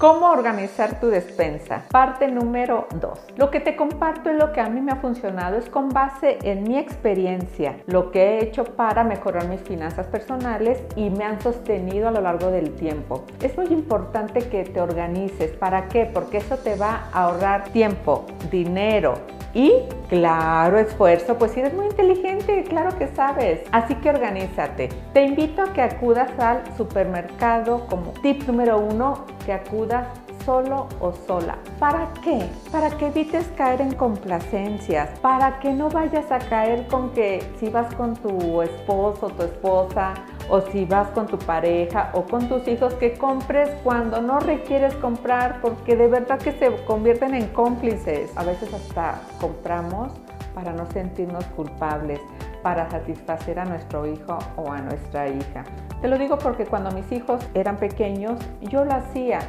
¿Cómo organizar tu despensa? Parte número 2. Lo que te comparto es lo que a mí me ha funcionado, es con base en mi experiencia, lo que he hecho para mejorar mis finanzas personales y me han sostenido a lo largo del tiempo. Es muy importante que te organices. ¿Para qué? Porque eso te va a ahorrar tiempo, dinero, y claro, esfuerzo, pues si eres muy inteligente, claro que sabes. Así que organízate. Te invito a que acudas al supermercado como tip número uno, que acudas solo o sola. ¿Para qué? Para que evites caer en complacencias, para que no vayas a caer con que si vas con tu esposo, tu esposa, o si vas con tu pareja o con tus hijos, que compres cuando no requieres comprar, porque de verdad que se convierten en cómplices. A veces hasta compramos para no sentirnos culpables, para satisfacer a nuestro hijo o a nuestra hija. Te lo digo porque cuando mis hijos eran pequeños, yo lo hacía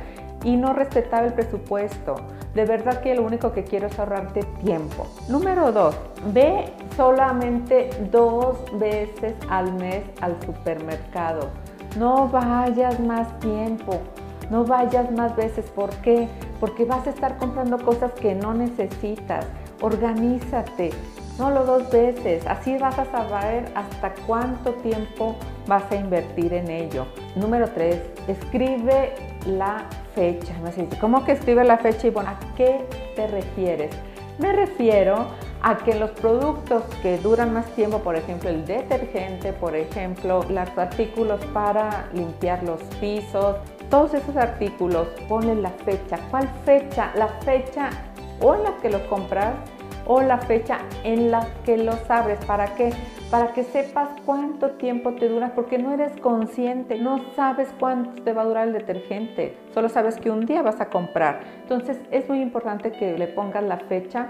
y no respetaba el presupuesto. De verdad que lo único que quiero es ahorrarte tiempo. Número dos, ve solamente dos veces al mes al supermercado. No vayas más tiempo, no vayas más veces. ¿Por qué? Porque vas a estar comprando cosas que no necesitas. Organízate, lo dos veces. Así vas a saber hasta cuánto tiempo vas a invertir en ello. Número tres, escribe la fecha. ¿cómo que escribe la fecha? Y bueno, ¿a qué te refieres? Me refiero a que los productos que duran más tiempo, por ejemplo el detergente, por ejemplo los artículos para limpiar los pisos, todos esos artículos, ponle la fecha. ¿Cuál fecha? La fecha o en la que los compras o la fecha en la que los abres. ¿Para qué? Para que sepas cuánto tiempo te dura, porque no eres consciente, no sabes cuánto te va a durar el detergente, solo sabes que un día vas a comprar. Entonces es muy importante que le pongas la fecha